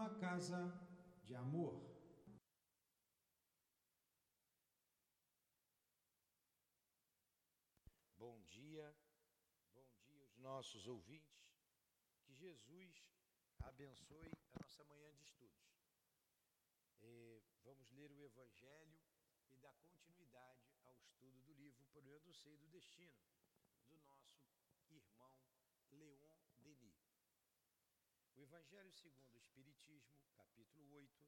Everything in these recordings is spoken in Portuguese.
uma casa de amor. Bom dia, bom dia aos nossos ouvintes. Que Jesus abençoe a nossa manhã de estudos. E vamos ler o Evangelho e dar continuidade ao estudo do livro Por eu do Sei do Destino, do nosso irmão Leon Denis. O Evangelho segundo o Espiritismo, capítulo 8.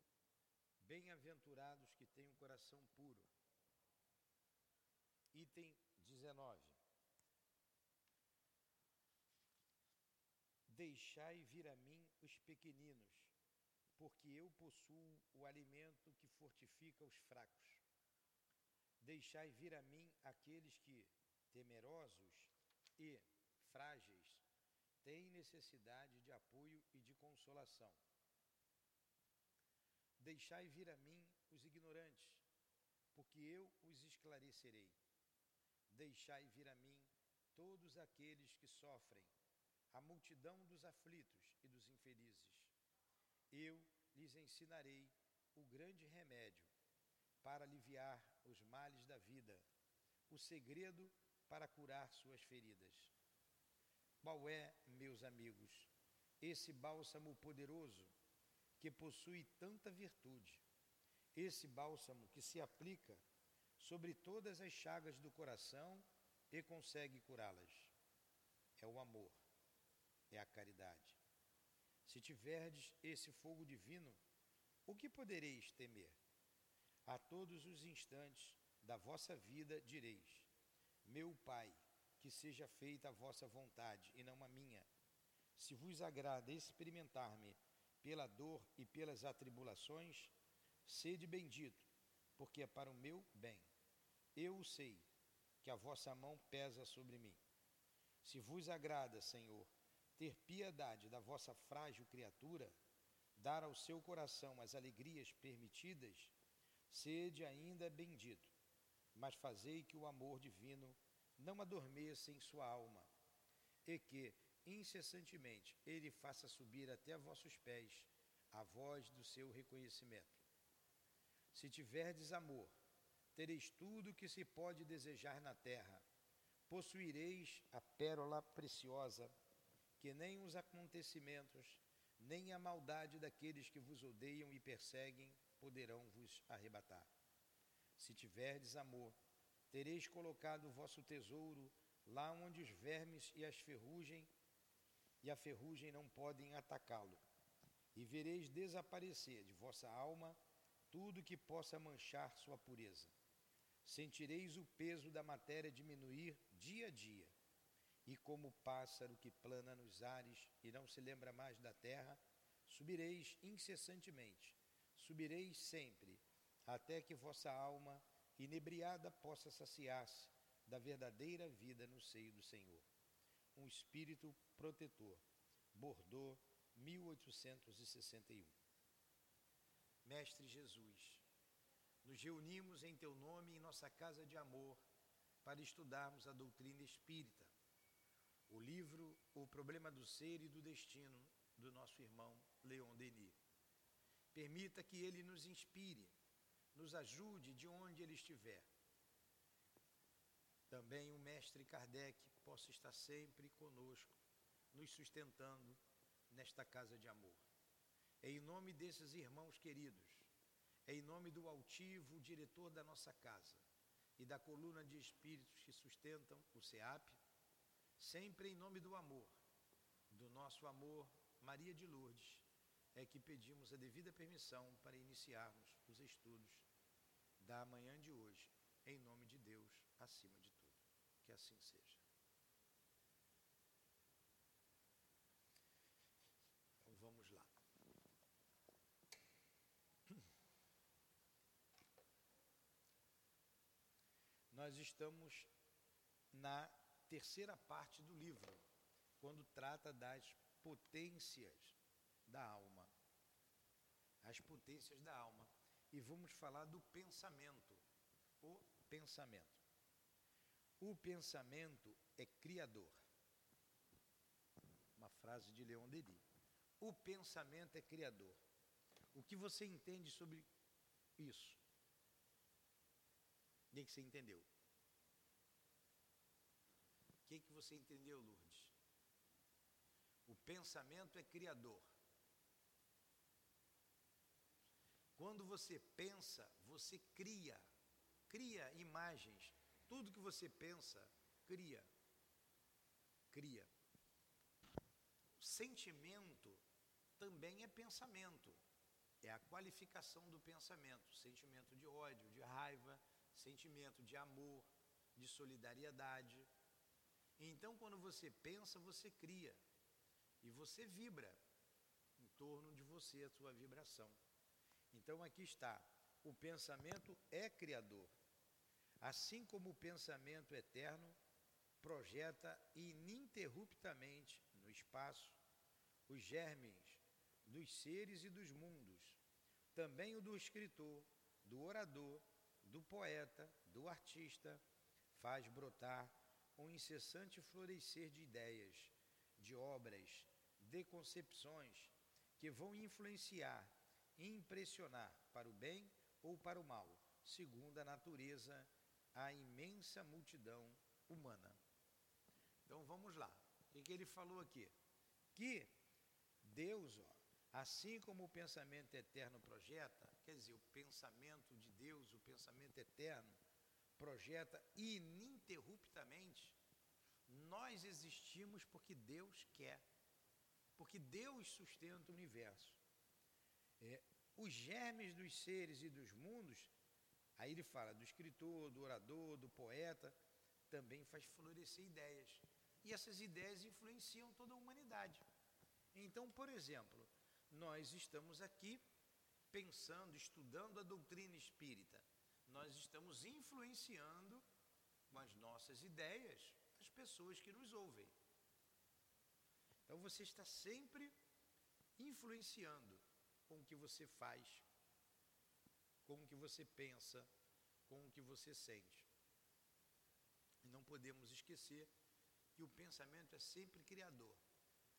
Bem-aventurados que têm um coração puro. Item 19. Deixai vir a mim os pequeninos, porque eu possuo o alimento que fortifica os fracos. Deixai vir a mim aqueles que, temerosos e frágeis, têm necessidade de apoio e de consolação. Deixai vir a mim os ignorantes, porque eu os esclarecerei. Deixai vir a mim todos aqueles que sofrem, a multidão dos aflitos e dos infelizes. Eu lhes ensinarei o grande remédio para aliviar os males da vida, o segredo para curar suas feridas. Qual é, meus amigos, esse bálsamo poderoso que possui tanta virtude? Esse bálsamo que se aplica sobre todas as chagas do coração e consegue curá-las. É o amor, é a caridade. Se tiverdes esse fogo divino, o que podereis temer? A todos os instantes da vossa vida direis: Meu Pai, que seja feita a vossa vontade e não a minha. Se vos agrada experimentar-me pela dor e pelas atribulações, sede bendito, porque é para o meu bem. Eu sei que a vossa mão pesa sobre mim. Se vos agrada, Senhor, ter piedade da vossa frágil criatura, dar ao seu coração as alegrias permitidas, sede ainda bendito, mas fazei que o amor divino não adormeça em sua alma, e que, incessantemente, ele faça subir até vossos pés a voz do seu reconhecimento. Se tiverdes amor, tereis tudo o que se pode desejar na terra, possuireis a pérola preciosa, que nem os acontecimentos, nem a maldade daqueles que vos odeiam e perseguem poderão vos arrebatar. Se tiverdes amor, tereis colocado o vosso tesouro lá onde os vermes e as ferrugem e a ferrugem não podem atacá-lo. E vereis desaparecer de vossa alma tudo que possa manchar sua pureza. Sentireis o peso da matéria diminuir dia a dia. E como o pássaro que plana nos ares e não se lembra mais da terra, subireis incessantemente, subireis sempre, até que vossa alma inebriada possa saciar-se da verdadeira vida no seio do Senhor. Um espírito protetor. Bordeaux, 1861. Mestre Jesus, nos reunimos em teu nome em nossa casa de amor para estudarmos a doutrina espírita, o livro O Problema do Ser e do Destino do nosso irmão Leon Denis. Permita que ele nos inspire nos ajude de onde ele estiver. Também o mestre Kardec possa estar sempre conosco, nos sustentando nesta casa de amor. É em nome desses irmãos queridos, é em nome do altivo diretor da nossa casa e da coluna de espíritos que sustentam o SEAP, sempre em nome do amor, do nosso amor, Maria de Lourdes, é que pedimos a devida permissão para iniciarmos os estudos da manhã de hoje, em nome de Deus, acima de tudo. Que assim seja. Então vamos lá. Nós estamos na terceira parte do livro, quando trata das potências da alma. As potências da alma. E vamos falar do pensamento. O pensamento. O pensamento é criador. Uma frase de Leon Denis. O pensamento é criador. O que você entende sobre isso? O que, que você entendeu? O que, que você entendeu, Lourdes? O pensamento é criador. Quando você pensa, você cria, cria imagens. Tudo que você pensa, cria. Cria. Sentimento também é pensamento. É a qualificação do pensamento. Sentimento de ódio, de raiva, sentimento de amor, de solidariedade. Então, quando você pensa, você cria. E você vibra em torno de você, a sua vibração. Então, aqui está: o pensamento é criador. Assim como o pensamento eterno projeta ininterruptamente no espaço os germes dos seres e dos mundos, também o do escritor, do orador, do poeta, do artista, faz brotar um incessante florescer de ideias, de obras, de concepções que vão influenciar impressionar para o bem ou para o mal, segundo a natureza, a imensa multidão humana. Então vamos lá. O que ele falou aqui? Que Deus, ó, assim como o pensamento eterno projeta, quer dizer, o pensamento de Deus, o pensamento eterno, projeta ininterruptamente, nós existimos porque Deus quer, porque Deus sustenta o universo. É, os germes dos seres e dos mundos, aí ele fala do escritor, do orador, do poeta, também faz florescer ideias. E essas ideias influenciam toda a humanidade. Então, por exemplo, nós estamos aqui pensando, estudando a doutrina espírita. Nós estamos influenciando com as nossas ideias as pessoas que nos ouvem. Então você está sempre influenciando com o que você faz, com o que você pensa, com o que você sente. E não podemos esquecer que o pensamento é sempre criador.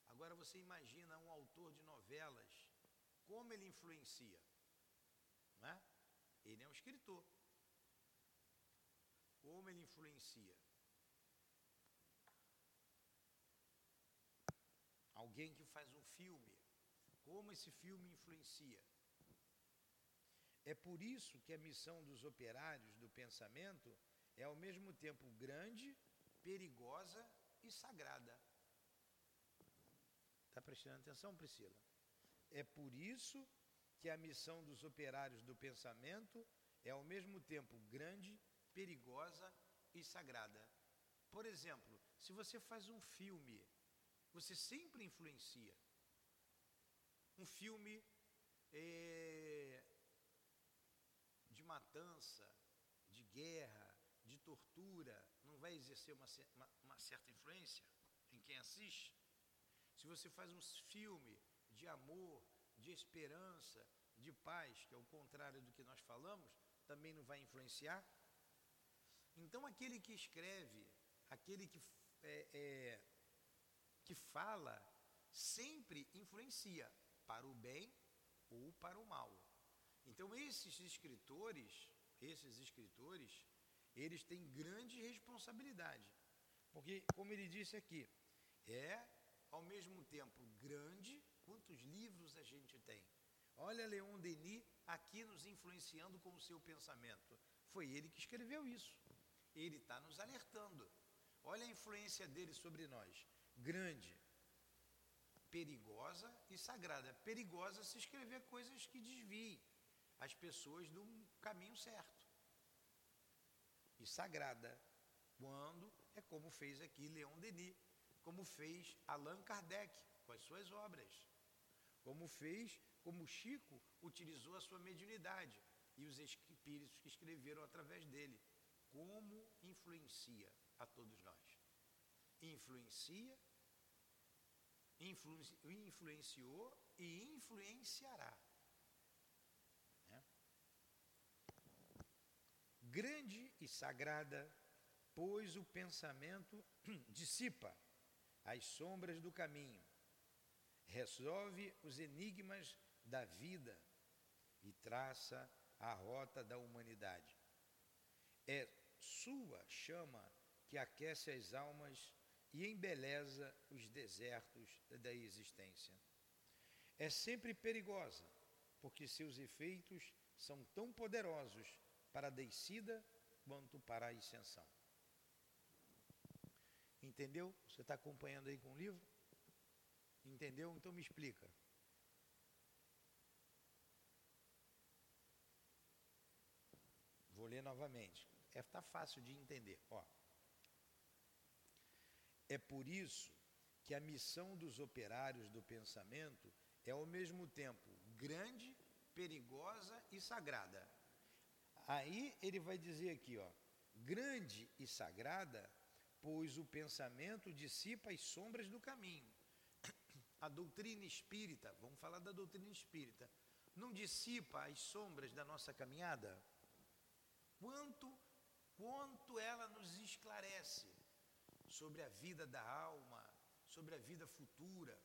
Agora você imagina um autor de novelas, como ele influencia. Não é? Ele é um escritor. Como ele influencia. Alguém que faz um filme, como esse filme influencia. É por isso que a missão dos operários do pensamento é ao mesmo tempo grande, perigosa e sagrada. Está prestando atenção, Priscila? É por isso que a missão dos operários do pensamento é ao mesmo tempo grande, perigosa e sagrada. Por exemplo, se você faz um filme, você sempre influencia. Um filme é, de matança, de guerra, de tortura, não vai exercer uma, uma, uma certa influência em quem assiste? Se você faz um filme de amor, de esperança, de paz, que é o contrário do que nós falamos, também não vai influenciar? Então, aquele que escreve, aquele que, é, é, que fala, sempre influencia para o bem ou para o mal. Então, esses escritores, esses escritores, eles têm grande responsabilidade. Porque, como ele disse aqui, é ao mesmo tempo grande, quantos livros a gente tem. Olha Leon Denis aqui nos influenciando com o seu pensamento. Foi ele que escreveu isso. Ele está nos alertando. Olha a influência dele sobre nós. Grande, perigosa e sagrada. Perigosa se escrever coisas que desviem as pessoas do caminho certo. E sagrada, quando é como fez aqui Leon Denis como fez Allan Kardec com as suas obras, como fez, como Chico utilizou a sua mediunidade e os espíritos que escreveram através dele. Como influencia a todos nós? Influencia, influ, influenciou e influenciará. Né? Grande e sagrada, pois o pensamento dissipa as sombras do caminho, resolve os enigmas da vida e traça a rota da humanidade. É sua chama que aquece as almas e embeleza os desertos da existência. É sempre perigosa, porque seus efeitos são tão poderosos para a descida quanto para a ascensão. Entendeu? Você está acompanhando aí com o livro? Entendeu? Então me explica. Vou ler novamente. É tá fácil de entender. Ó. É por isso que a missão dos operários do pensamento é ao mesmo tempo grande, perigosa e sagrada. Aí ele vai dizer aqui, ó, grande e sagrada, pois o pensamento dissipa as sombras do caminho. A doutrina espírita, vamos falar da doutrina espírita, não dissipa as sombras da nossa caminhada? Quanto quanto ela nos esclarece sobre a vida da alma, sobre a vida futura,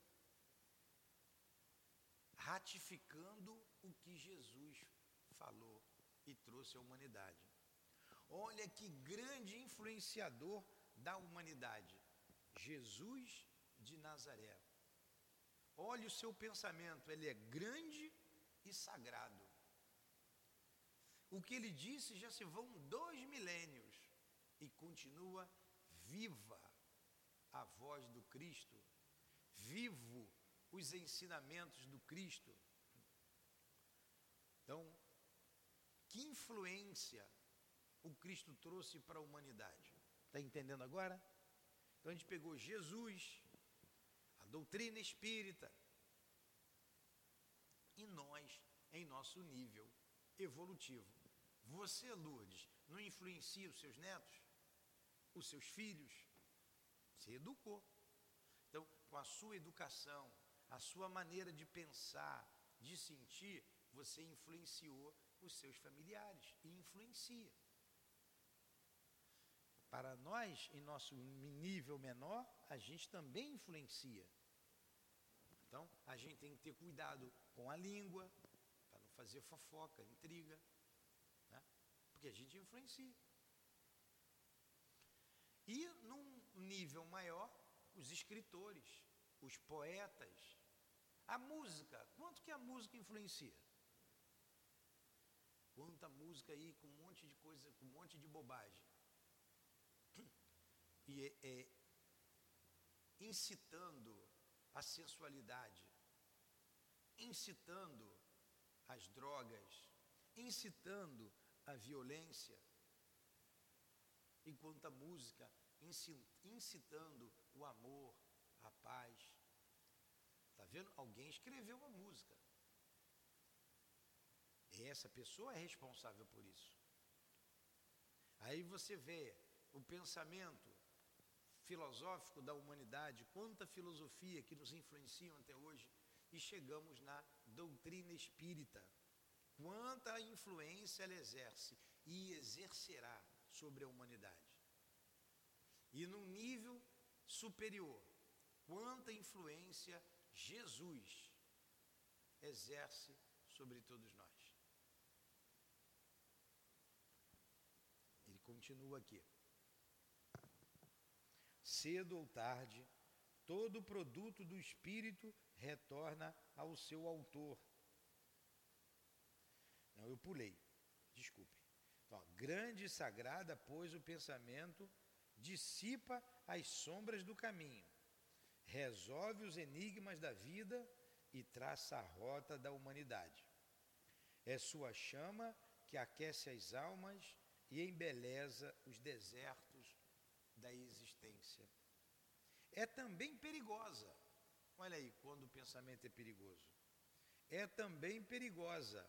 ratificando o que Jesus falou e trouxe à humanidade. Olha que grande influenciador da humanidade, Jesus de Nazaré. Olha o seu pensamento, ele é grande e sagrado. O que ele disse já se vão dois milênios e continua viva a voz do Cristo, vivo os ensinamentos do Cristo. Então, que influência o Cristo trouxe para a humanidade? Está entendendo agora? Então a gente pegou Jesus, a doutrina espírita, e nós, em nosso nível evolutivo. Você, Lourdes, não influencia os seus netos, os seus filhos? Você educou. Então, com a sua educação, a sua maneira de pensar, de sentir, você influenciou os seus familiares e influencia. Para nós, em nosso nível menor, a gente também influencia. Então, a gente tem que ter cuidado com a língua, para não fazer fofoca, intriga, né? porque a gente influencia. E num nível maior, os escritores, os poetas, a música, quanto que a música influencia? Quanta música aí com um monte de coisa, com um monte de bobagem. E é, é incitando a sensualidade, incitando as drogas, incitando a violência, enquanto a música incitando o amor, a paz. Está vendo? Alguém escreveu uma música. E essa pessoa é responsável por isso. Aí você vê o pensamento filosófico da humanidade, quanta filosofia que nos influenciam até hoje, e chegamos na doutrina espírita. Quanta influência ela exerce e exercerá sobre a humanidade. E num nível superior, quanta influência Jesus exerce sobre todos nós. Continua aqui. Cedo ou tarde, todo produto do espírito retorna ao seu autor. Não, eu pulei. Desculpe. Então, grande e sagrada, pois o pensamento dissipa as sombras do caminho, resolve os enigmas da vida e traça a rota da humanidade. É sua chama que aquece as almas e embeleza os desertos da existência. É também perigosa. Olha aí, quando o pensamento é perigoso. É também perigosa,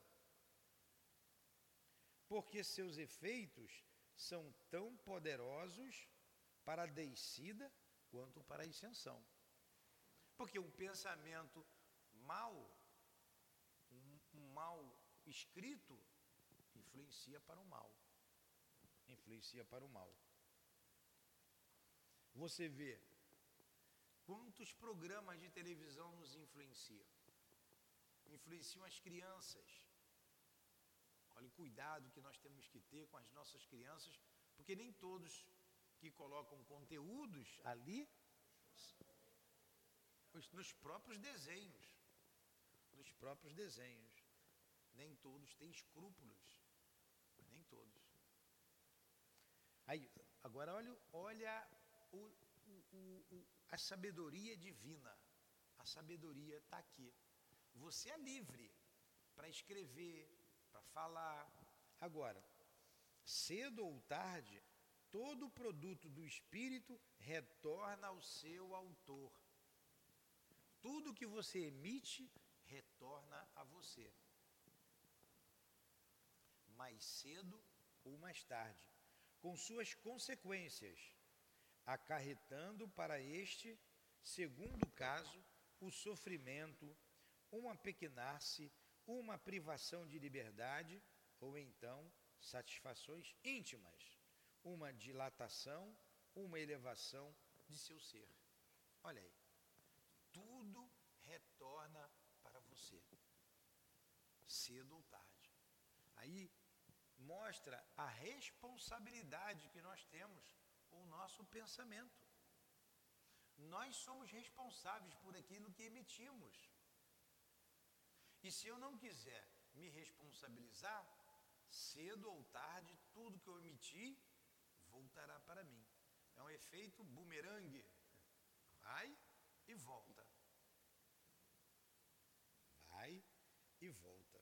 porque seus efeitos são tão poderosos para a descida quanto para a ascensão. Porque um pensamento mal, um, mal escrito, influencia para o mal influencia para o mal. Você vê quantos programas de televisão nos influenciam. Influenciam as crianças Olha o cuidado que nós temos que ter com as nossas crianças, porque nem todos que colocam conteúdos ali, nos próprios desenhos, nos próprios desenhos, nem todos têm escrúpulos, nem todos. Aí, agora olha, olha o, o, o, a sabedoria divina. A sabedoria está aqui. Você é livre para escrever, para falar. Agora, cedo ou tarde, todo produto do espírito retorna ao seu autor. Tudo que você emite retorna a você. Mais cedo ou mais tarde, com suas consequências, acarretando para este, segundo caso, o sofrimento, um apequenar-se, uma privação de liberdade, ou então satisfações íntimas, uma dilatação, uma elevação de seu ser. Olha aí, tudo retorna para você, cedo ou tarde. Aí mostra a responsabilidade que nós temos com o nosso pensamento. Nós somos responsáveis por aquilo que emitimos. E se eu não quiser me responsabilizar, cedo ou tarde, tudo que eu emitir voltará para mim. É um efeito bumerangue. Vai e volta. Vai e volta.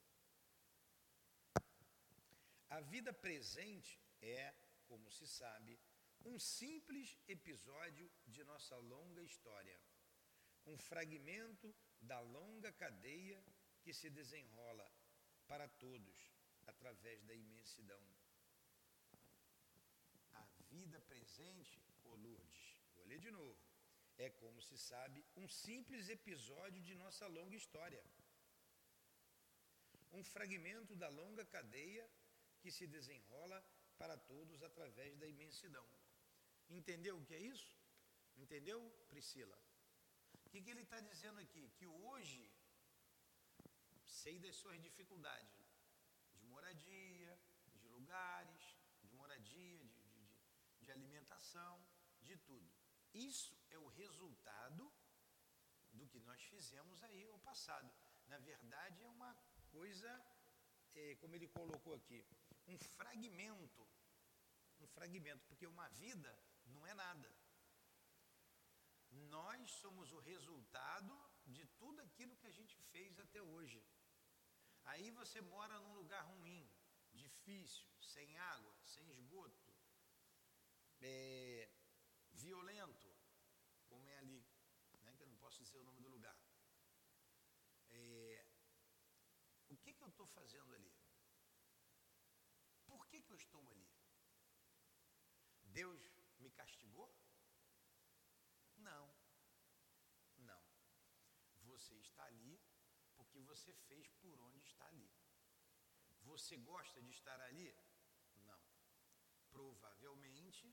A vida presente é, como se sabe, um simples episódio de nossa longa história, um fragmento da longa cadeia que se desenrola para todos através da imensidão. A vida presente, ô Lourdes, vou ler de novo, é, como se sabe, um simples episódio de nossa longa história. Um fragmento da longa cadeia que se desenrola para todos através da imensidão. Entendeu o que é isso? Entendeu, Priscila? O que, que ele está dizendo aqui? Que hoje sei das suas dificuldades de moradia, de lugares, de moradia, de, de, de de tudo. Isso é o resultado do que nós fizemos aí no passado. Na verdade, é uma coisa, é, como ele colocou aqui, um fragmento. Um fragmento, porque uma vida não é nada. Nós somos o resultado de tudo aquilo que a gente fez até hoje. Aí você mora num lugar ruim, difícil, sem água, sem esgoto, é, violento, como é ali, né, que eu não posso dizer o nome do lugar. É, o que, que eu estou fazendo ali? Por que, que eu estou ali? Deus me castigou? Não. Não. Você está ali porque você fez por onde está ali. Você gosta de estar ali? Não. Provavelmente,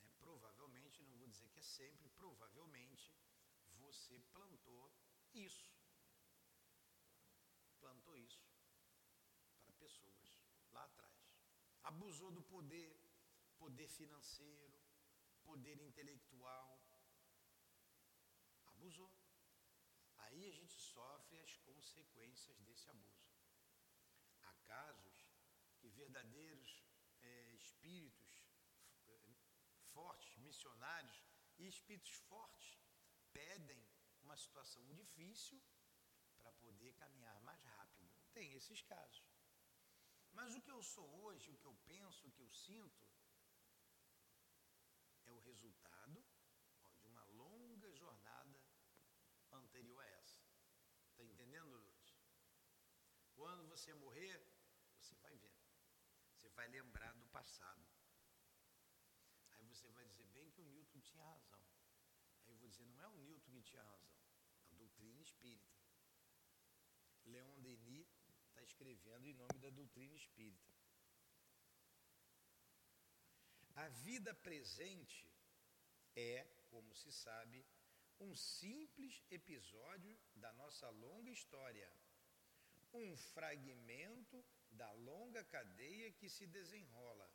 né, provavelmente, não vou dizer que é sempre, provavelmente você plantou isso. Plantou isso para pessoas lá atrás. Abusou do poder, poder financeiro, poder intelectual. Abusou. Aí a gente sofre as consequências desse abuso. Há casos que verdadeiros é, espíritos é, fortes, missionários e espíritos fortes pedem uma situação difícil para poder caminhar mais rápido. Tem esses casos. Mas o que eu sou hoje, o que eu penso, o que eu sinto, é o resultado de uma longa jornada anterior a essa. Está entendendo, Lourdes? Quando você morrer, você vai ver. Você vai lembrar do passado. Aí você vai dizer bem o Newton tinha razão. Aí eu vou dizer, não é o Newton que tinha razão, a doutrina espírita. Leon Denis está escrevendo em nome da doutrina espírita. A vida presente é, como se sabe, um simples episódio da nossa longa história, um fragmento da longa cadeia que se desenrola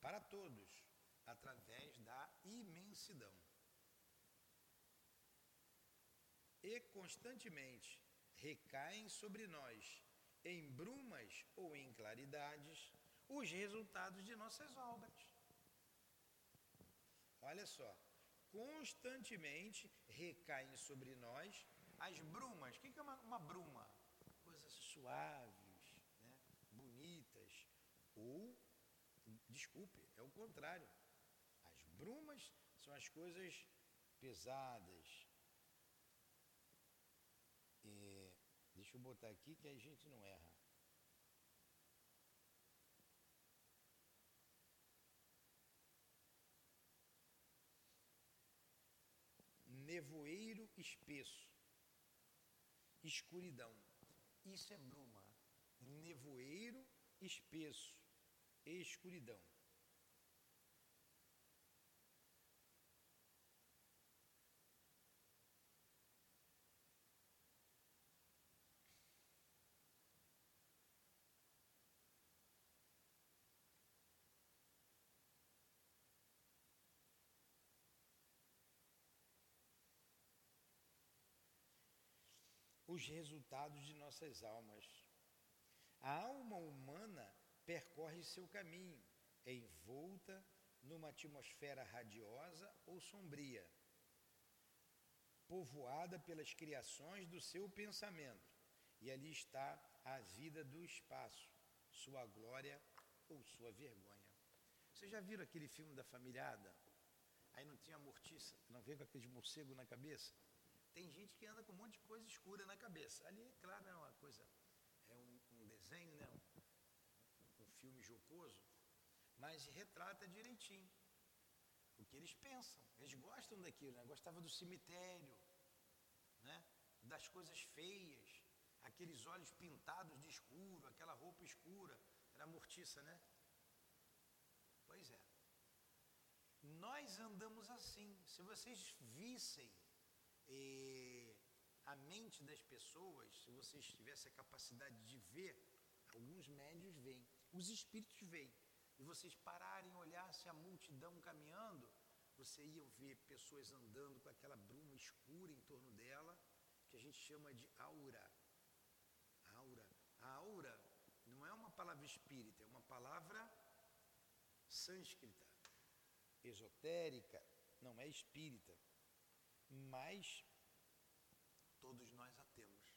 para todos através da imensidão. E constantemente recaem sobre nós, em brumas ou em claridades, os resultados de nossas obras. Olha só, constantemente recaem sobre nós as brumas. O que é uma, uma bruma? Coisas suaves, né? bonitas. Ou, desculpe, é o contrário. As brumas são as coisas pesadas. É, deixa eu botar aqui que a gente não erra. nevoeiro espesso, escuridão. Isso é bruma. Nevoeiro espesso, escuridão. Os resultados de nossas almas. A alma humana percorre seu caminho, envolta numa atmosfera radiosa ou sombria, povoada pelas criações do seu pensamento. E ali está a vida do espaço, sua glória ou sua vergonha. Vocês já viram aquele filme da família Ada? Aí não tinha mortiça, não veio com aqueles morcegos na cabeça? Tem gente que anda com um monte de coisa escura na cabeça. Ali, claro, é uma coisa, é um, um desenho, né? Um, um, filme jocoso, mas retrata direitinho o que eles pensam. Eles gostam daquilo, né? Gostavam do cemitério, né? Das coisas feias, aqueles olhos pintados de escuro, aquela roupa escura, era mortiça, né? Pois é. Nós andamos assim. Se vocês vissem a mente das pessoas, se vocês tivessem a capacidade de ver, alguns médios veem, os espíritos veem, e vocês pararem e olhassem a multidão caminhando, você ia ver pessoas andando com aquela bruma escura em torno dela, que a gente chama de aura. Aura. A aura não é uma palavra espírita, é uma palavra sânscrita, esotérica, não é espírita mas todos nós a temos,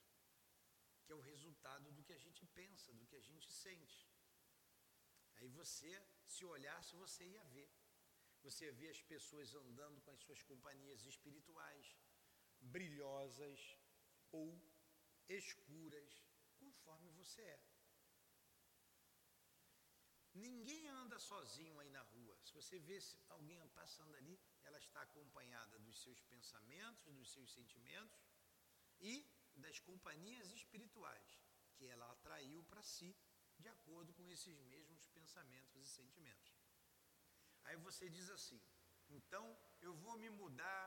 que é o resultado do que a gente pensa, do que a gente sente. Aí você, se olhasse, você ia ver. Você ver as pessoas andando com as suas companhias espirituais, brilhosas ou escuras, conforme você é. Ninguém anda sozinho aí na rua. Se você vê alguém passando ali, ela está acompanhada dos seus pensamentos, dos seus sentimentos e das companhias espirituais que ela atraiu para si, de acordo com esses mesmos pensamentos e sentimentos. Aí você diz assim: então eu vou me mudar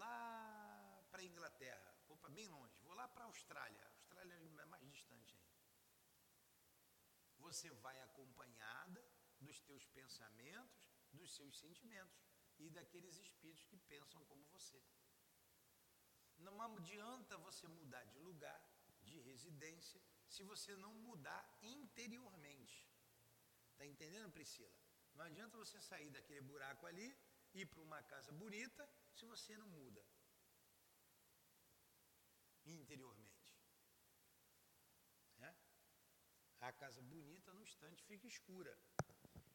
lá para a Inglaterra, vou para bem longe, vou lá para a Austrália. Austrália é mais distante ainda. Você vai acompanhada dos teus pensamentos, dos seus sentimentos e daqueles espíritos que pensam como você. Não adianta você mudar de lugar, de residência, se você não mudar interiormente. Está entendendo, Priscila? Não adianta você sair daquele buraco ali, ir para uma casa bonita, se você não muda interiormente. É? A casa bonita, no instante, fica escura.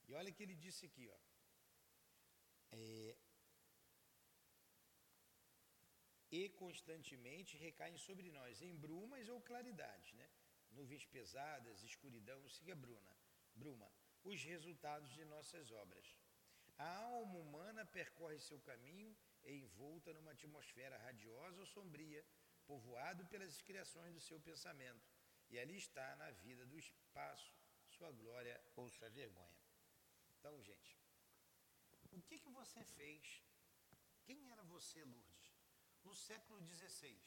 E olha o que ele disse aqui, ó é, e constantemente recaem sobre nós em brumas ou claridades, né? nuvens pesadas, escuridão, siga bruna, bruma, os resultados de nossas obras. A alma humana percorre seu caminho envolta numa atmosfera radiosa ou sombria, povoado pelas criações do seu pensamento, e ali está na vida do espaço sua glória ou sua vergonha. Então, gente, o que, que você fez? Quem era você, Lourdes? No século XVI.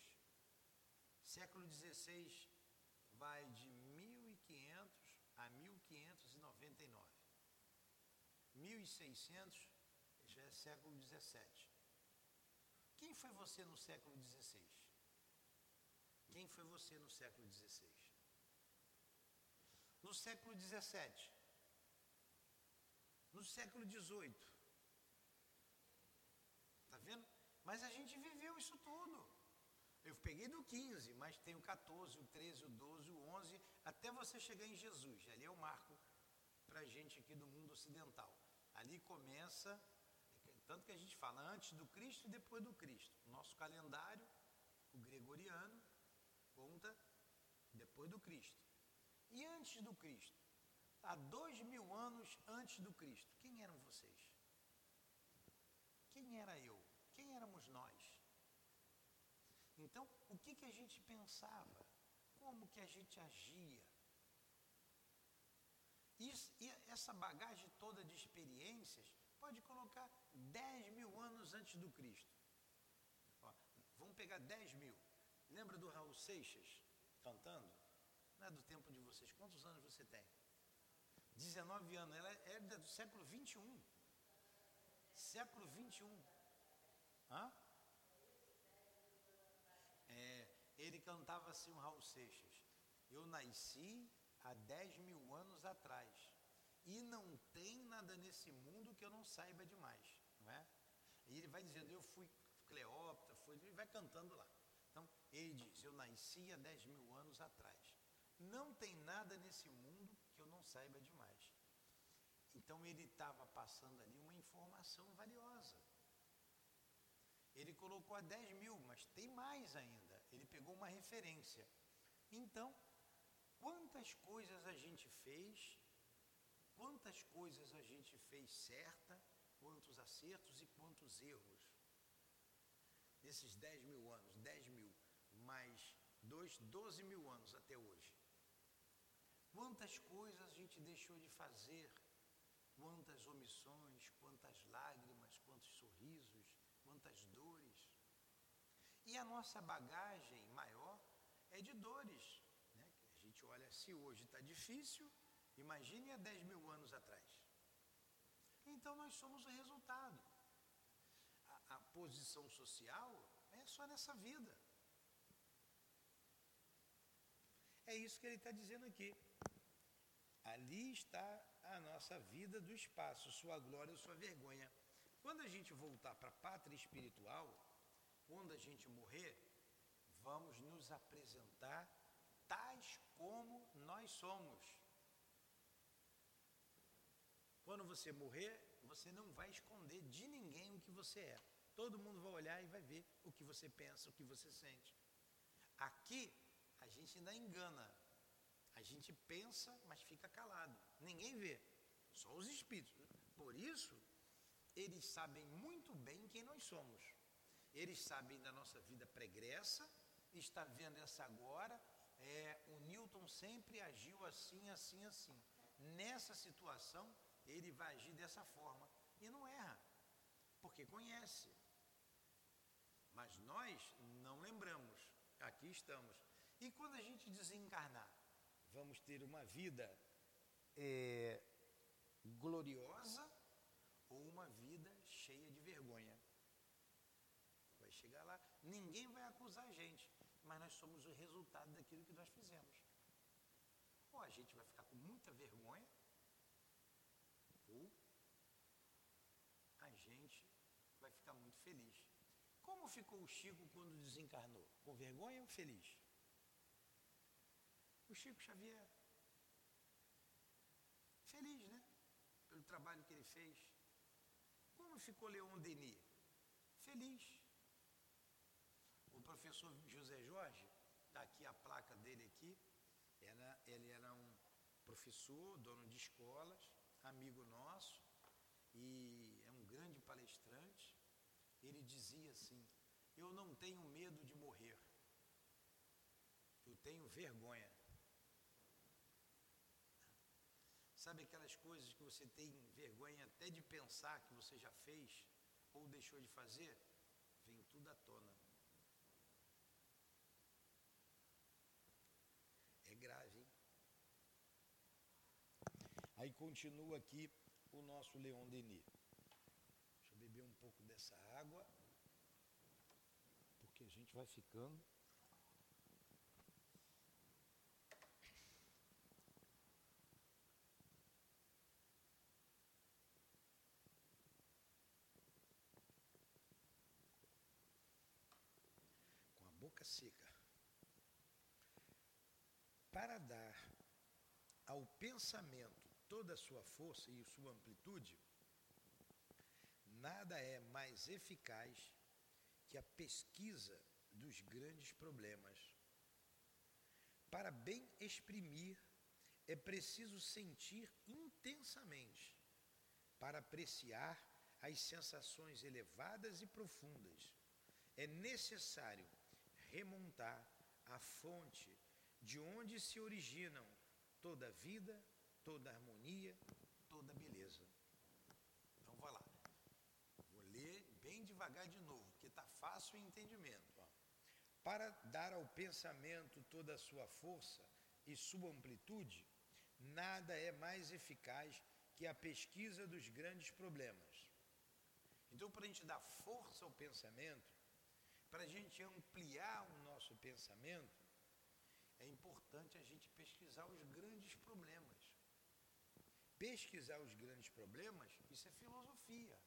Século XVI vai de 1500 a 1599. 1600 já é século 17. Quem foi você no século 16? Quem foi você no século 16? No século 17? No século 18? Tá vendo? Mas a gente viveu isso tudo. Eu peguei do 15, mas tem o 14, o 13, o 12, o 11, até você chegar em Jesus. Ali é o marco para a gente aqui do mundo ocidental. Ali começa, tanto que a gente fala antes do Cristo e depois do Cristo. Nosso calendário, o gregoriano, conta depois do Cristo. E antes do Cristo? Há dois mil anos antes do Cristo, quem eram vocês? Quem era eu? Éramos nós? Então, o que, que a gente pensava? Como que a gente agia? Isso, e essa bagagem toda de experiências pode colocar 10 mil anos antes do Cristo. Ó, vamos pegar 10 mil. Lembra do Raul Seixas cantando? Não é do tempo de vocês. Quantos anos você tem? 19 anos. Ela é do século 21. Século 21. Hã? É, ele cantava assim, o Raul Seixas. Eu nasci há 10 mil anos atrás. E não tem nada nesse mundo que eu não saiba demais. Não é? E ele vai dizendo, eu fui Cleópatra, foi, ele vai cantando lá. Então, ele diz, eu nasci há 10 mil anos atrás. Não tem nada nesse mundo que eu não saiba demais. Então ele estava passando ali uma informação valiosa. Ele colocou a 10 mil, mas tem mais ainda. Ele pegou uma referência. Então, quantas coisas a gente fez, quantas coisas a gente fez certa, quantos acertos e quantos erros. Nesses 10 mil anos, 10 mil, mais dois, 12 mil anos até hoje. Quantas coisas a gente deixou de fazer, quantas omissões, quantas lágrimas, quantos sorrisos, quantas dores. E a nossa bagagem maior é de dores. Né? A gente olha, se hoje está difícil, imagine há 10 mil anos atrás. Então nós somos o resultado. A, a posição social é só nessa vida. É isso que ele está dizendo aqui. Ali está a nossa vida do espaço, sua glória, sua vergonha. Quando a gente voltar para a pátria espiritual, quando a gente morrer, vamos nos apresentar tais como nós somos. Quando você morrer, você não vai esconder de ninguém o que você é. Todo mundo vai olhar e vai ver o que você pensa, o que você sente. Aqui, a gente ainda engana. A gente pensa, mas fica calado. Ninguém vê, só os espíritos. Por isso, eles sabem muito bem quem nós somos. Eles sabem da nossa vida pregressa, está vendo essa agora. É, o Newton sempre agiu assim, assim, assim. Nessa situação, ele vai agir dessa forma. E não erra, porque conhece. Mas nós não lembramos. Aqui estamos. E quando a gente desencarnar, vamos ter uma vida é, gloriosa ou uma vida cheia de vergonha. Vai chegar lá, ninguém vai acusar a gente, mas nós somos o resultado daquilo que nós fizemos. Ou a gente vai ficar com muita vergonha, ou a gente vai ficar muito feliz. Como ficou o Chico quando desencarnou? Com vergonha ou feliz? O Chico Xavier. Feliz, né? Pelo trabalho que ele fez. Como ficou Leon Denis? Feliz. Professor José Jorge, está aqui a placa dele aqui, era, ele era um professor, dono de escolas, amigo nosso, e é um grande palestrante. Ele dizia assim: Eu não tenho medo de morrer, eu tenho vergonha. Sabe aquelas coisas que você tem vergonha até de pensar que você já fez ou deixou de fazer? Vem tudo à tona. Aí continua aqui o nosso Leon Denis. Deixa eu beber um pouco dessa água, porque a gente vai ficando boca seca. Para dar ao pensamento toda a sua força e sua amplitude, nada é mais eficaz que a pesquisa dos grandes problemas. Para bem exprimir, é preciso sentir intensamente, para apreciar as sensações elevadas e profundas. É necessário remontar a fonte de onde se originam toda a vida, toda harmonia, toda beleza. Então vá lá. Vou ler bem devagar de novo, porque está fácil o entendimento. Para dar ao pensamento toda a sua força e sua amplitude, nada é mais eficaz que a pesquisa dos grandes problemas. Então, para a gente dar força ao pensamento, para a gente ampliar o nosso pensamento, é importante a gente pesquisar os grandes. Pesquisar os grandes problemas, isso é filosofia.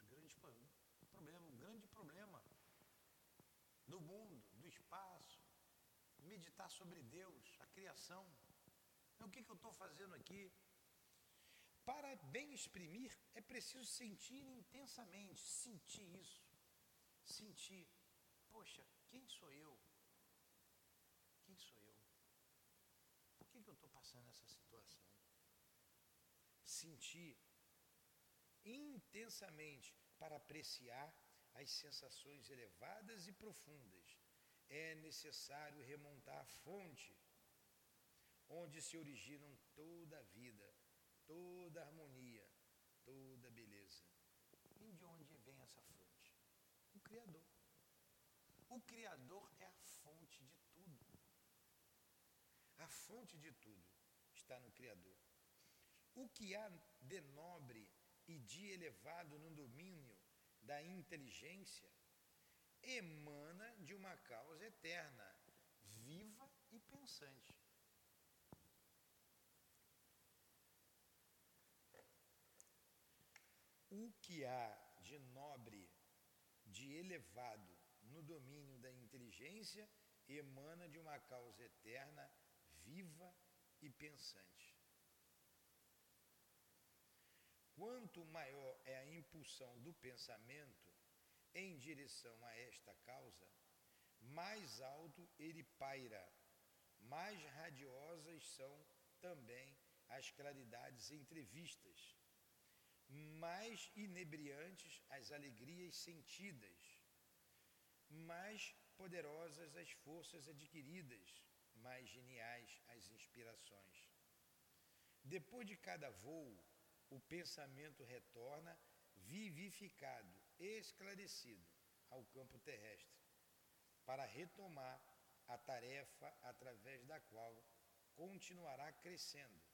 Os grandes problemas, um grande problema do mundo, do espaço, meditar sobre Deus, a criação. o que, que eu estou fazendo aqui? Para bem exprimir, é preciso sentir intensamente, sentir isso sentir, poxa, quem sou eu? Quem sou eu? Por que, que eu estou passando essa situação? Sentir intensamente para apreciar as sensações elevadas e profundas. É necessário remontar a fonte onde se originam toda a vida, toda a harmonia, toda a beleza. E de onde vem essa fonte? Criador. O Criador é a fonte de tudo. A fonte de tudo está no Criador. O que há de nobre e de elevado no domínio da inteligência emana de uma causa eterna, viva e pensante. O que há de nobre de elevado no domínio da inteligência emana de uma causa eterna, viva e pensante. Quanto maior é a impulsão do pensamento em direção a esta causa, mais alto ele paira, mais radiosas são também as claridades entrevistas mais inebriantes as alegrias sentidas, mais poderosas as forças adquiridas, mais geniais as inspirações. Depois de cada voo, o pensamento retorna vivificado, esclarecido ao campo terrestre, para retomar a tarefa através da qual continuará crescendo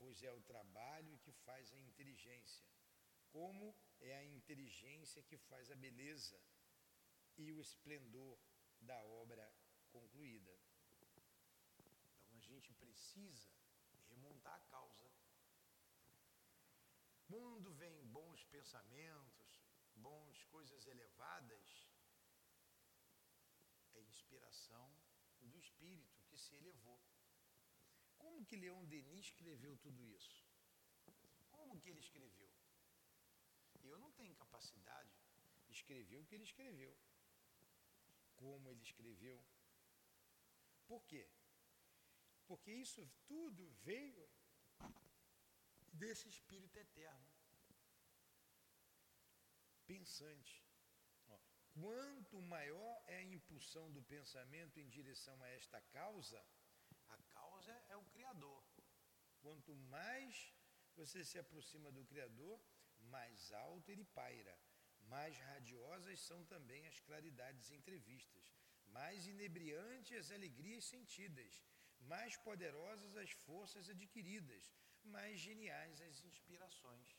pois é o trabalho que faz a inteligência, como é a inteligência que faz a beleza e o esplendor da obra concluída. Então a gente precisa remontar a causa. Quando vem bons pensamentos, bons coisas elevadas, é inspiração do Espírito que se elevou. Como que Leon Denis escreveu tudo isso? Como que ele escreveu? Eu não tenho capacidade de escrever o que ele escreveu. Como ele escreveu. Por quê? Porque isso tudo veio desse Espírito eterno, pensante. Quanto maior é a impulsão do pensamento em direção a esta causa, causa é o Criador. Quanto mais você se aproxima do Criador, mais alto ele paira. Mais radiosas são também as claridades entrevistas, mais inebriantes as alegrias sentidas, mais poderosas as forças adquiridas, mais geniais as inspirações.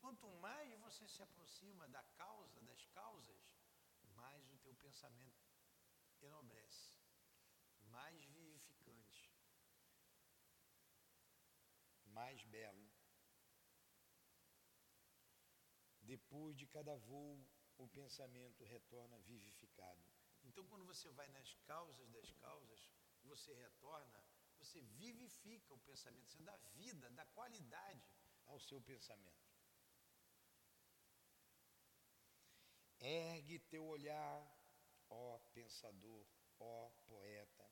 Quanto mais você se aproxima da causa, das causas, mais o teu pensamento enobrece, mais vivificante, mais belo. Depois de cada voo, o pensamento retorna vivificado. Então, quando você vai nas causas das causas, você retorna, você vivifica o pensamento, você dá vida, dá qualidade ao seu pensamento. Ergue teu olhar, ó pensador, ó poeta.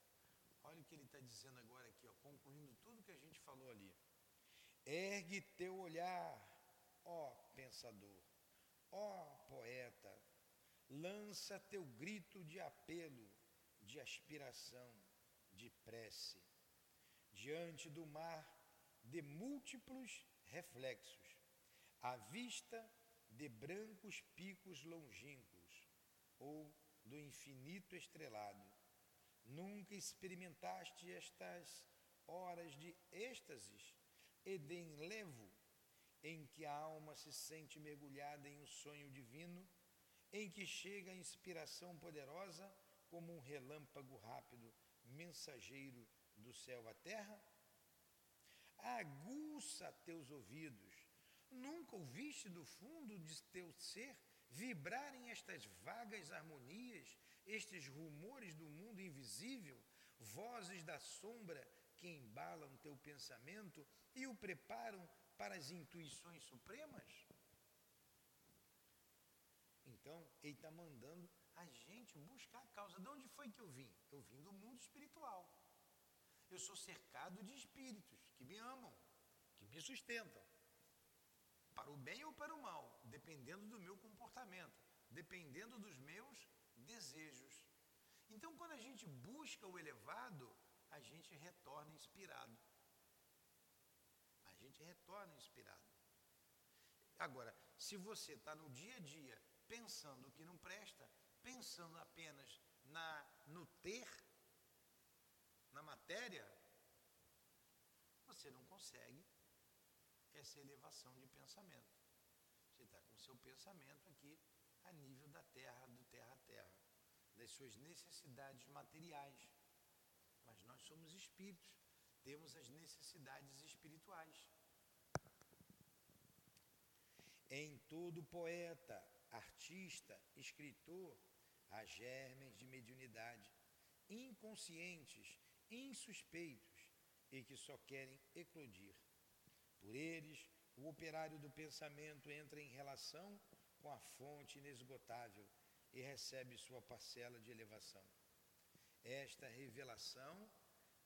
Olha o que ele está dizendo agora aqui, ó, concluindo tudo que a gente falou ali. Ergue teu olhar, ó pensador, ó poeta, lança teu grito de apelo, de aspiração, de prece, diante do mar de múltiplos reflexos, à vista de brancos picos longínquos ou do infinito estrelado. Nunca experimentaste estas horas de êxtases e de enlevo em que a alma se sente mergulhada em um sonho divino, em que chega a inspiração poderosa como um relâmpago rápido, mensageiro do céu à terra? Aguça teus ouvidos Nunca ouviste do fundo de teu ser vibrarem estas vagas harmonias, estes rumores do mundo invisível, vozes da sombra que embalam teu pensamento e o preparam para as intuições supremas? Então, ele está mandando a gente buscar a causa. De onde foi que eu vim? Eu vim do mundo espiritual. Eu sou cercado de espíritos que me amam, que me sustentam para o bem ou para o mal, dependendo do meu comportamento, dependendo dos meus desejos. Então, quando a gente busca o elevado, a gente retorna inspirado. A gente retorna inspirado. Agora, se você está no dia a dia pensando que não presta, pensando apenas na, no ter, na matéria, você não consegue essa elevação de pensamento. Você está com o seu pensamento aqui a nível da terra, do terra a terra, das suas necessidades materiais. Mas nós somos espíritos, temos as necessidades espirituais. Em todo poeta, artista, escritor, há germes de mediunidade, inconscientes, insuspeitos e que só querem eclodir. Por eles, o operário do pensamento entra em relação com a fonte inesgotável e recebe sua parcela de elevação. Esta revelação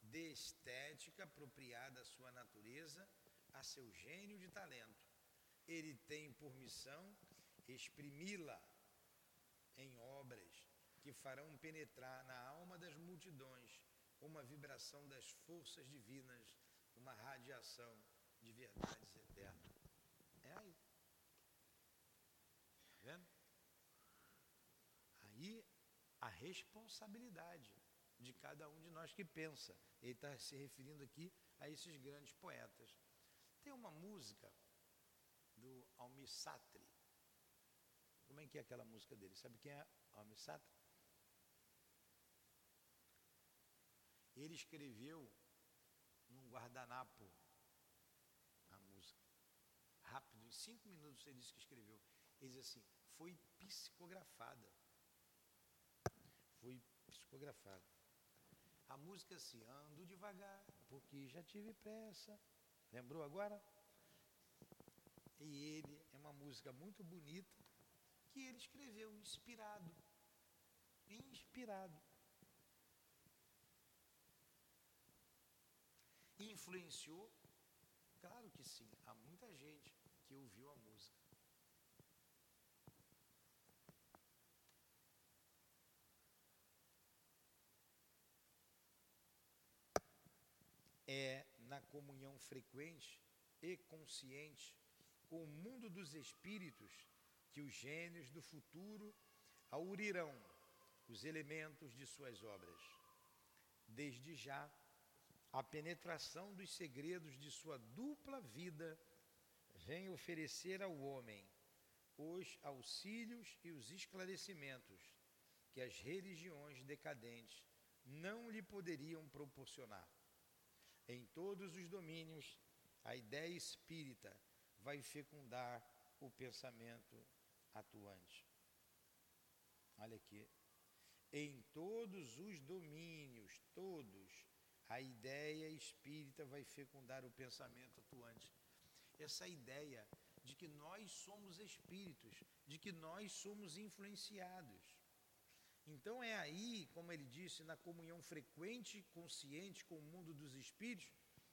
de estética apropriada à sua natureza, a seu gênio de talento, ele tem por missão exprimi-la em obras que farão penetrar na alma das multidões uma vibração das forças divinas, uma radiação de verdades eternas. É aí. Tá vendo? Aí a responsabilidade de cada um de nós que pensa. Ele está se referindo aqui a esses grandes poetas. Tem uma música do Almir. Como é que é aquela música dele? Sabe quem é Almir? Ele escreveu num guardanapo rápido, em cinco minutos ele disse que escreveu. Ele diz assim, foi psicografada. Foi psicografada. A música assim, ando devagar, porque já tive pressa. Lembrou agora? E ele é uma música muito bonita que ele escreveu inspirado. Inspirado. Influenciou? Claro que sim, há muita gente que ouviu a música. É na comunhão frequente e consciente com o mundo dos espíritos que os gênios do futuro aurirão os elementos de suas obras. Desde já, a penetração dos segredos de sua dupla vida vem oferecer ao homem os auxílios e os esclarecimentos que as religiões decadentes não lhe poderiam proporcionar. Em todos os domínios, a ideia espírita vai fecundar o pensamento atuante. Olha aqui. Em todos os domínios, todos, a ideia espírita vai fecundar o pensamento atuante. Essa ideia de que nós somos espíritos, de que nós somos influenciados. Então é aí, como ele disse, na comunhão frequente, consciente com o mundo dos espíritos,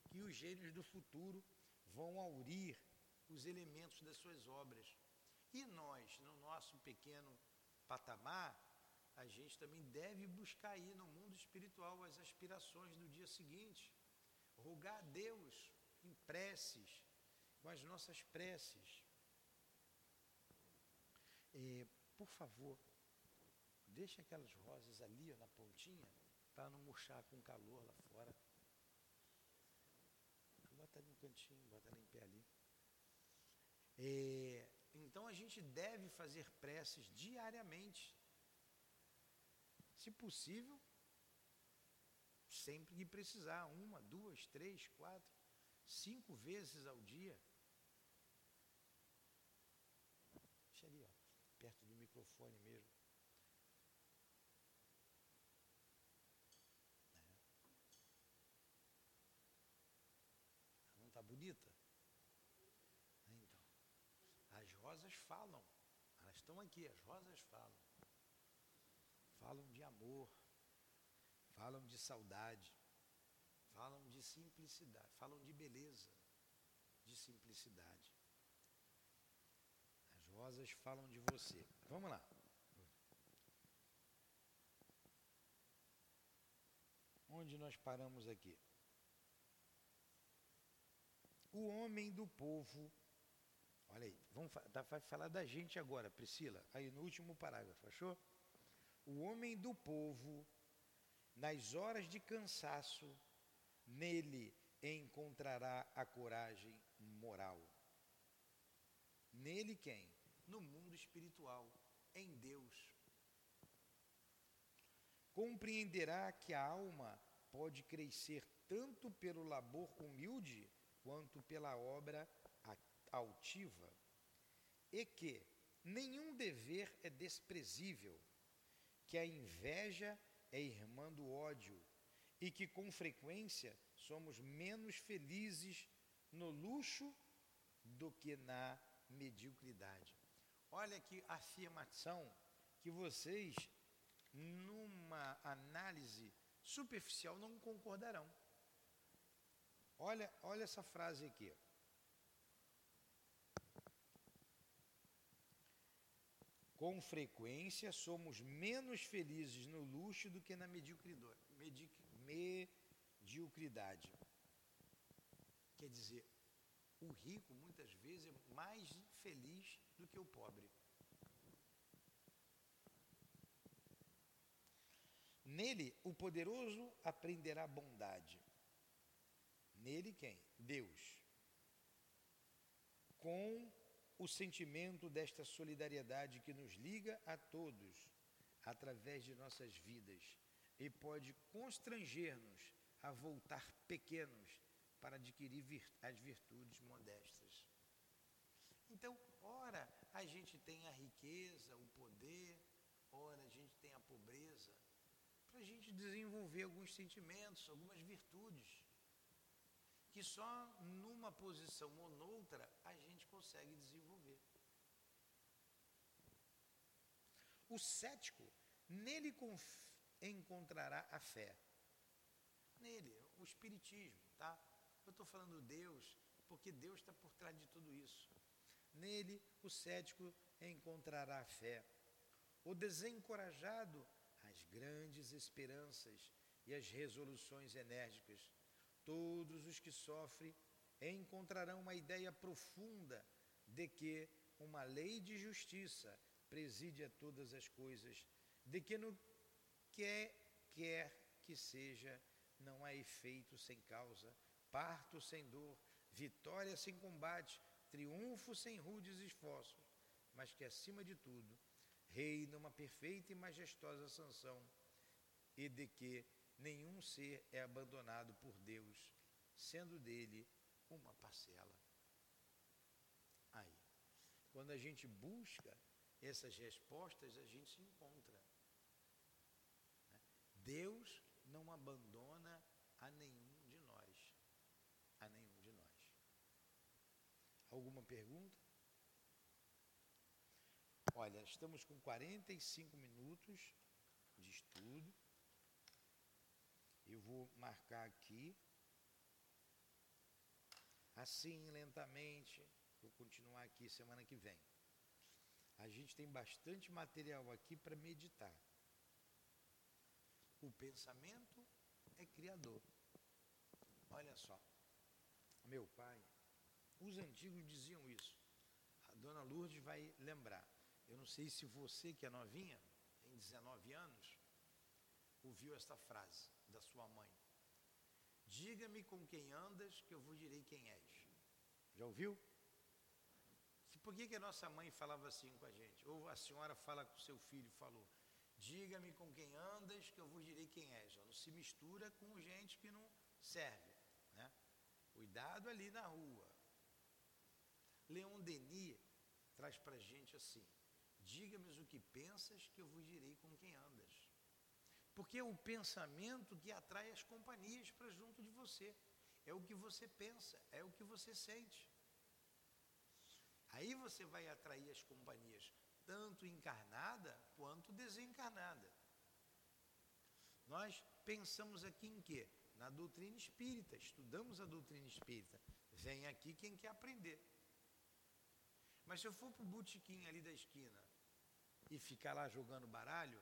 que os gênios do futuro vão aurir os elementos das suas obras. E nós, no nosso pequeno patamar, a gente também deve buscar aí no mundo espiritual aspirações do dia seguinte, rogar a Deus em preces, com as nossas preces. É, por favor, deixe aquelas rosas ali ó, na pontinha para não murchar com calor lá fora. Bota ali no cantinho, bota ela em pé ali. É, então a gente deve fazer preces diariamente. Se possível, sempre que precisar, uma, duas, três, quatro, cinco vezes ao dia. Deixa ali, ó, perto do microfone mesmo. É. Não está bonita? rosas falam. Elas estão aqui, as rosas falam. Falam de amor, falam de saudade, falam de simplicidade, falam de beleza, de simplicidade. As rosas falam de você. Vamos lá. Onde nós paramos aqui? O homem do povo Olha aí, vamos vai falar da gente agora, Priscila, aí no último parágrafo, achou? O homem do povo, nas horas de cansaço, nele encontrará a coragem moral. Nele quem? No mundo espiritual, em Deus. Compreenderá que a alma pode crescer tanto pelo labor humilde quanto pela obra altiva e que nenhum dever é desprezível, que a inveja é irmã do ódio e que com frequência somos menos felizes no luxo do que na mediocridade. Olha que afirmação que vocês, numa análise superficial, não concordarão. Olha, olha essa frase aqui. Com frequência, somos menos felizes no luxo do que na mediocridade. Quer dizer, o rico muitas vezes é mais feliz do que o pobre. Nele, o poderoso aprenderá bondade. Nele quem? Deus. Com o sentimento desta solidariedade que nos liga a todos através de nossas vidas e pode constranger-nos a voltar pequenos para adquirir vir as virtudes modestas. Então, ora a gente tem a riqueza, o poder, ora a gente tem a pobreza, para a gente desenvolver alguns sentimentos, algumas virtudes que só numa posição ou noutra a gente consegue desenvolver. O cético, nele encontrará a fé. Nele, o espiritismo, tá? Eu estou falando Deus, porque Deus está por trás de tudo isso. Nele, o cético encontrará a fé. O desencorajado, as grandes esperanças e as resoluções enérgicas Todos os que sofrem encontrarão uma ideia profunda de que uma lei de justiça preside a todas as coisas, de que no que quer que seja não há efeito sem causa, parto sem dor, vitória sem combate, triunfo sem rudes esforços, mas que acima de tudo reina uma perfeita e majestosa sanção, e de que nenhum ser é abandonado por Deus, sendo dele uma parcela. Aí, quando a gente busca essas respostas, a gente se encontra. Né? Deus não abandona a nenhum de nós. A nenhum de nós. Alguma pergunta? Olha, estamos com 45 minutos de estudo. Vou marcar aqui. Assim, lentamente, vou continuar aqui semana que vem. A gente tem bastante material aqui para meditar. O pensamento é criador. Olha só. Meu pai, os antigos diziam isso. A dona Lourdes vai lembrar. Eu não sei se você que é novinha, tem 19 anos, ouviu esta frase da sua mãe. Diga-me com quem andas, que eu vos direi quem és. Já ouviu? Por que, que a nossa mãe falava assim com a gente? Ou a senhora fala com o seu filho, falou, diga-me com quem andas, que eu vos direi quem és. Não se mistura com gente que não serve. Né? Cuidado ali na rua. Leon Denis traz para a gente assim, diga-me o que pensas, que eu vos direi com quem andas. Porque é o pensamento que atrai as companhias para junto de você. É o que você pensa, é o que você sente. Aí você vai atrair as companhias, tanto encarnada quanto desencarnada. Nós pensamos aqui em quê? Na doutrina espírita, estudamos a doutrina espírita. Vem aqui quem quer aprender. Mas se eu for para o botequim ali da esquina e ficar lá jogando baralho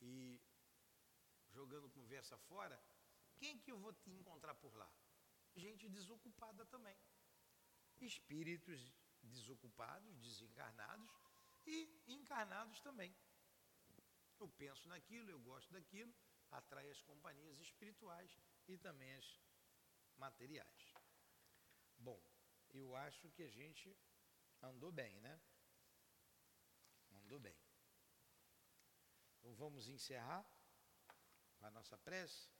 e jogando conversa fora, quem que eu vou te encontrar por lá? Gente desocupada também espíritos desocupados, desencarnados e encarnados também. Eu penso naquilo, eu gosto daquilo, atrai as companhias espirituais e também as materiais. Bom, eu acho que a gente andou bem, né? Andou bem. Então vamos encerrar a nossa prece.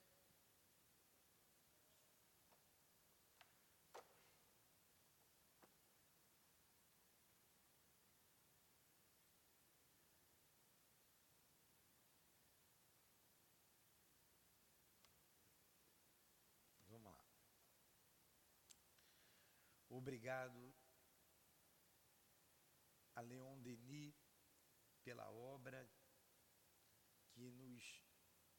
Obrigado a Leon Denis pela obra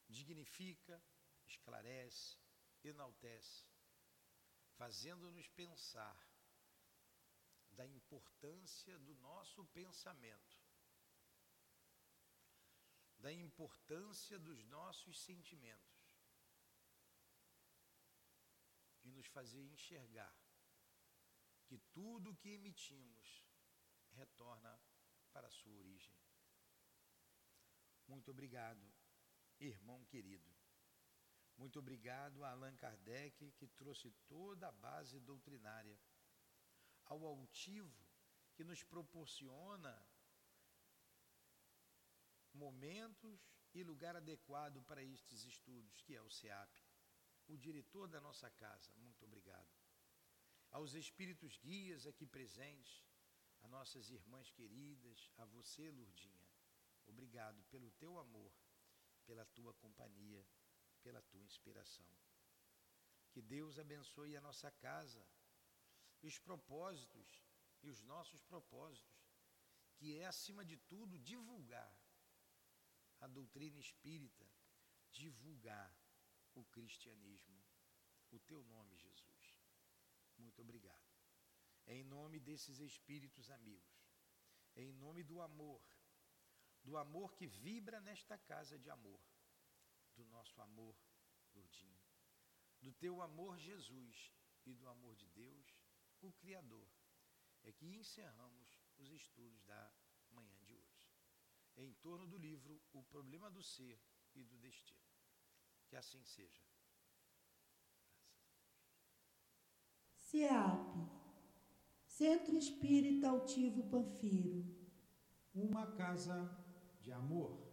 dignifica, esclarece, enaltece, fazendo-nos pensar da importância do nosso pensamento, da importância dos nossos sentimentos e nos fazer enxergar que tudo o que emitimos retorna para a sua origem. Muito obrigado, irmão querido. Muito obrigado a Allan Kardec, que trouxe toda a base doutrinária, ao altivo, que nos proporciona momentos e lugar adequado para estes estudos, que é o SEAP, o diretor da nossa casa. Muito obrigado aos espíritos guias aqui presentes, a nossas irmãs queridas, a você, Lurdinha. Obrigado pelo teu amor, pela tua companhia, pela tua inspiração. Que Deus abençoe a nossa casa, os propósitos e os nossos propósitos, que é, acima de tudo, divulgar a doutrina espírita, divulgar o cristianismo, o teu nome, Jesus. Muito obrigado. Em nome desses espíritos amigos, em nome do amor, do amor que vibra nesta casa de amor, do nosso amor, Lourdinho, do teu amor, Jesus, e do amor de Deus, o Criador, é que encerramos os estudos da manhã de hoje, em torno do livro O Problema do Ser e do Destino. Que assim seja. CEAP, Centro Espírita Altivo Panfiro. Uma casa de amor.